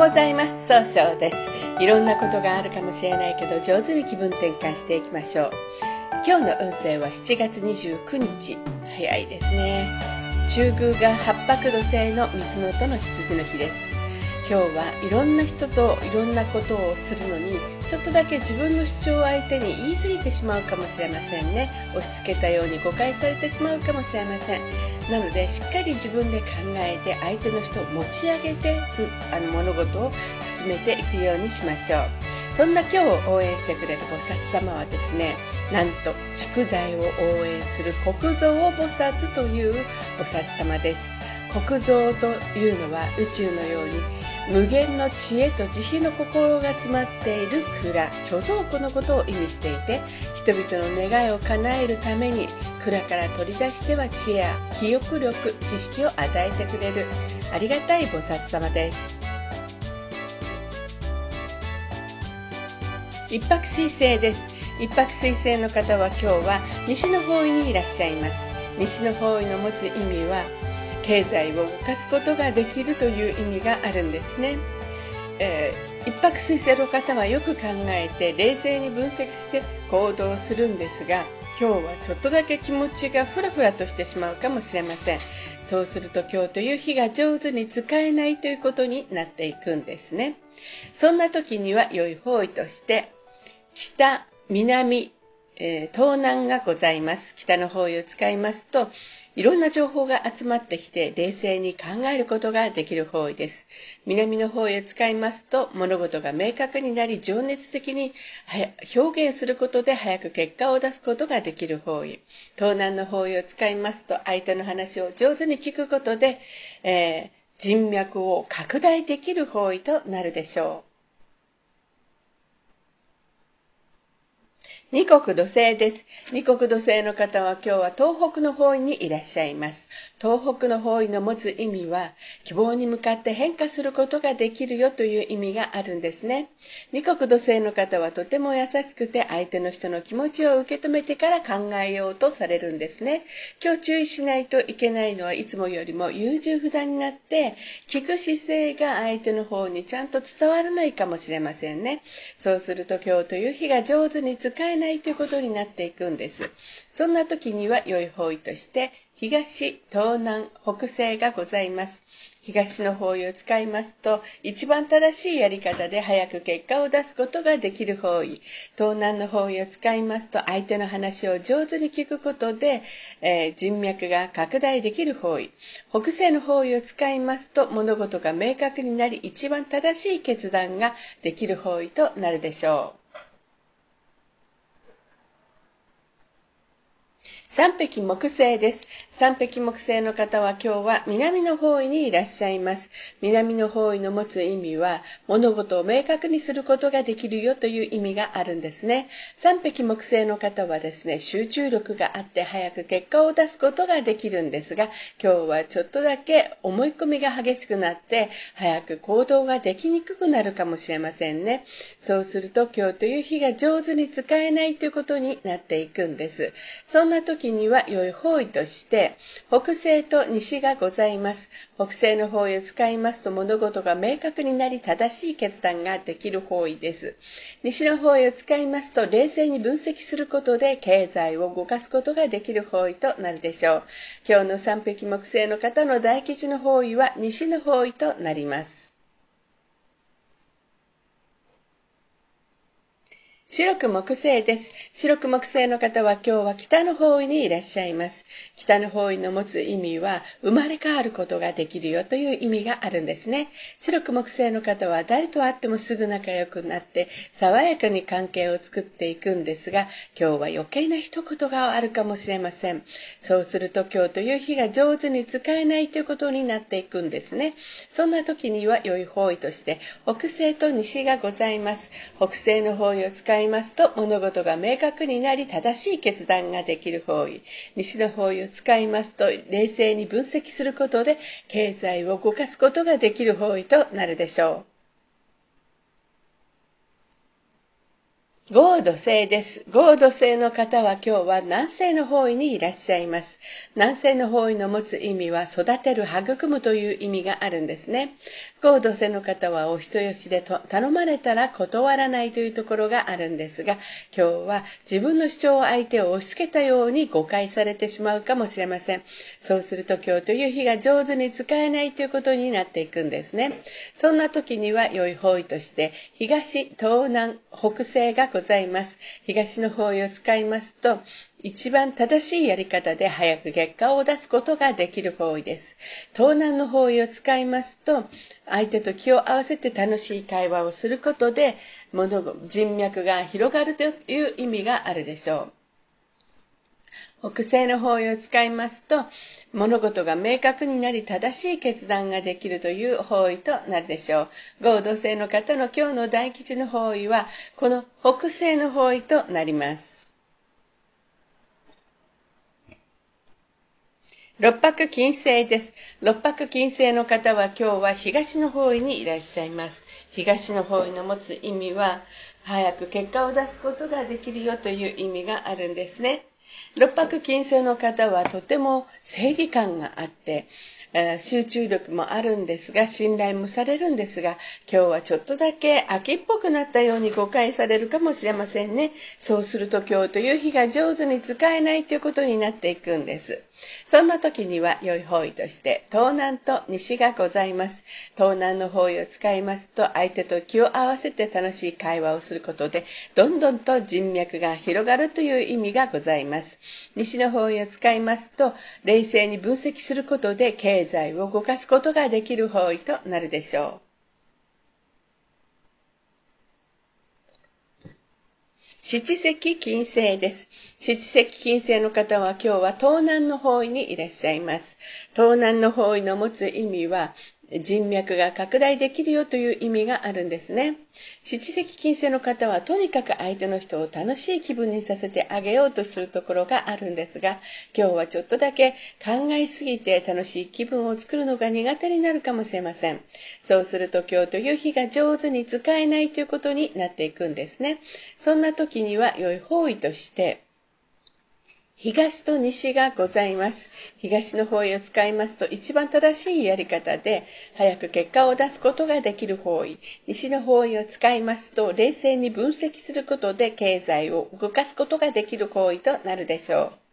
ございます。総称です。いろんなことがあるかもしれないけど上手に気分転換していきましょう。今日の運勢は7月29日。早いですね。中宮が八白土星の水のとの羊の日です。今日はいろんな人といろんなことをするのにちょっとだけ自分の主張を相手に言い過ぎてしまうかもしれませんね。押し付けたように誤解されてしまうかもしれません。なのでしっかり自分で考えて相手の人を持ち上げてあの物事を進めていくようにしましょう。そんな今日応援してくれる菩薩様はですねなんと蓄財を応援する国蔵菩薩という菩薩様です。国蔵というのは宇宙のように無限の知恵と慈悲の心が詰まっている蔵貯蔵庫のことを意味していて人々の願いを叶えるために蔵から取り出しては知恵や記憶力知識を与えてくれる。ありがたい菩薩様です。一泊水星です。一泊水星の方は今日は西の方位にいらっしゃいます。西の方位の持つ意味は経済を動かすことができるという意味があるんですね、えー、一泊水星の方はよく考えて冷静に分析して行動するんですが今日はちょっとだけ気持ちがふらふらとしてしまうかもしれません。そうすると今日という日が上手に使えないということになっていくんですね。そんな時には良い方位として北南、えー、東南がございます。北の方位を使いますといろんな情報が集まってきて冷静に考えることができる方位です。南の方位を使いますと物事が明確になり情熱的に表現することで早く結果を出すことができる方位。東南の方位を使いますと相手の話を上手に聞くことで、えー、人脈を拡大できる方位となるでしょう。二国土星です。二国土星の方は今日は東北の方にいらっしゃいます。東北の方位の持つ意味は、希望に向かって変化することができるよという意味があるんですね。二国土星の方はとても優しくて相手の人の気持ちを受け止めてから考えようとされるんですね。今日注意しないといけないのはいつもよりも優柔不断になって、聞く姿勢が相手の方にちゃんと伝わらないかもしれませんね。そうすると今日という日が上手に使えないということになっていくんです。そんな時には良い方位として、東、東南、北西がございます。東の方位を使いますと、一番正しいやり方で早く結果を出すことができる方位。東南の方位を使いますと、相手の話を上手に聞くことで、えー、人脈が拡大できる方位。北西の方位を使いますと、物事が明確になり、一番正しい決断ができる方位となるでしょう。三匹木星です。三匹木星の方は今日は南の方位にいらっしゃいます。南の方位の持つ意味は物事を明確にすることができるよという意味があるんですね。三匹木星の方はですね、集中力があって早く結果を出すことができるんですが、今日はちょっとだけ思い込みが激しくなって早く行動ができにくくなるかもしれませんね。そうすると今日という日が上手に使えないということになっていくんです。そんな時には良い方位として北西と西がございます。北西の方位を使いますと物事が明確になり正しい決断ができる方位です。西の方位を使いますと冷静に分析することで経済を動かすことができる方位となるでしょう。今日の三匹木星の方の大吉の方位は西の方位となります。白く木星です。白く木星の方は今日は北の方位にいらっしゃいます。北の方位の持つ意味は生まれ変わることができるよという意味があるんですね。白く木星の方は誰と会ってもすぐ仲良くなって爽やかに関係を作っていくんですが、今日は余計な一言があるかもしれません。そうすると今日という日が上手に使えないということになっていくんですね。そんな時には良い方位として北西と西がございます。北西の方位を使いいますと物事が明確になり正しい決断ができる方位西の方位を使いますと冷静に分析することで経済を動かすことができる方位となるでしょう合土星です。合土星の方は今日は南西の方位にいらっしゃいます。南西の方位の持つ意味は育てる、育むという意味があるんですね。合土星の方はお人よしでと頼まれたら断らないというところがあるんですが、今日は自分の主張を相手を押し付けたように誤解されてしまうかもしれません。そうすると今日という日が上手に使えないということになっていくんですね。そんな時には良い方位として、東、東南、北西がございます。東の方位を使いますと、一番正しいやり方で早く結果を出すことができる方位です。東南の方位を使いますと、相手と気を合わせて楽しい会話をすることで、物人脈が広がるという意味があるでしょう。北西の方位を使いますと、物事が明確になり正しい決断ができるという方位となるでしょう。合同性の方の今日の大吉の方位は、この北西の方位となります。六白金星です。六白金星の方は今日は東の方位にいらっしゃいます。東の方位の持つ意味は、早く結果を出すことができるよという意味があるんですね。六白金星の方はとても正義感があって、集中力もあるんですが、信頼もされるんですが、今日はちょっとだけ秋っぽくなったように誤解されるかもしれませんね。そうすると今日という日が上手に使えないということになっていくんです。そんな時には良い方位として東南と西がございます。東南の方位を使いますと相手と気を合わせて楽しい会話をすることでどんどんと人脈が広がるという意味がございます。西の方位を使いますと冷静に分析することで経済を動かすことができる方位となるでしょう。七石金星です。七石金星の方は今日は東南の方位にいらっしゃいます。東南の方位の持つ意味は、人脈が拡大できるよという意味があるんですね。七石金星の方はとにかく相手の人を楽しい気分にさせてあげようとするところがあるんですが、今日はちょっとだけ考えすぎて楽しい気分を作るのが苦手になるかもしれません。そうすると今日という日が上手に使えないということになっていくんですね。そんな時には良い方位として、東と西がございます。東の方位を使いますと一番正しいやり方で早く結果を出すことができる方位。西の方位を使いますと冷静に分析することで経済を動かすことができる方位となるでしょう。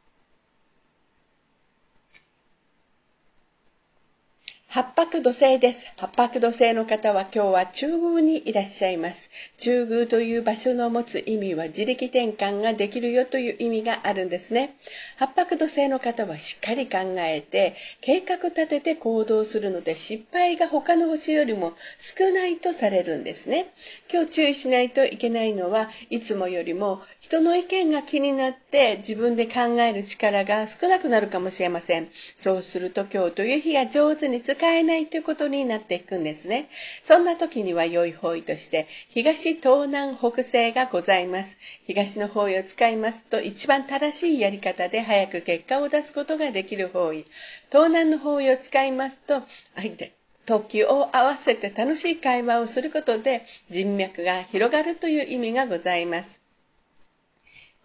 八白土星です。八白土星の方は今日は中宮にいらっしゃいます。中宮という場所の持つ意味は自力転換ができるよという意味があるんですね。八白土星の方はしっかり考えて、計画立てて行動するので失敗が他の星よりも少ないとされるんですね。今日注意しないといけないのは、いつもよりも人の意見が気になって自分で考える力が少なくなるかもしれません。そうすると今日という日が上手に使えないということになっていくんですね。そんな時には良い方位として、東、東南、北西がございます。東の方位を使いますと、一番正しいやり方で早く結果を出すことができる方位。東南の方位を使いますと、相手、時を合わせて楽しい会話をすることで人脈が広がるという意味がございます。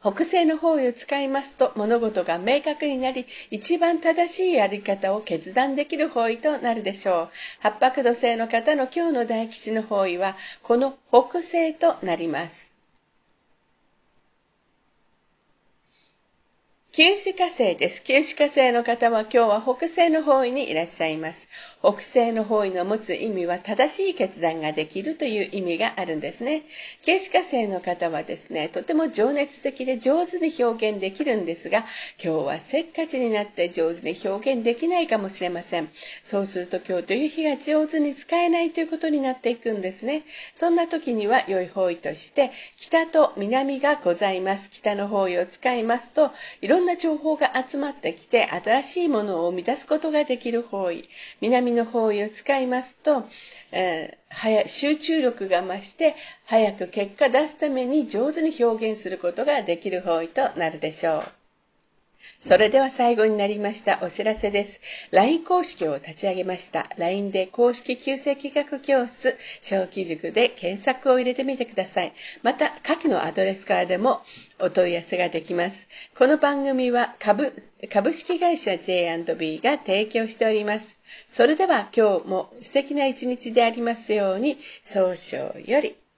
北西の方位を使いますと物事が明確になり、一番正しいやり方を決断できる方位となるでしょう。八白土星の方の今日の大吉の方位は、この北西となります。九死火星です。九死火星の方は今日は北西の方位にいらっしゃいます。北西の方位の持つ意味は正しい決断ができるという意味があるんですね。九死火星の方はですね、とても情熱的で上手に表現できるんですが、今日はせっかちになって上手に表現できないかもしれません。そうすると今日という日が上手に使えないということになっていくんですね。そんな時には良い方位として、北と南がございます。北の方位を使いますと、いろんな情報が集まってきて新しいものを生み出すことができる方位南の方位を使いますと、えー、集中力が増して早く結果出すために上手に表現することができる方位となるでしょう。それでは最後になりましたお知らせです。LINE 公式を立ち上げました。LINE で公式旧世企画教室、小規塾で検索を入れてみてください。また、下記のアドレスからでもお問い合わせができます。この番組は株株式会社 J&B が提供しております。それでは今日も素敵な一日でありますように、早々より。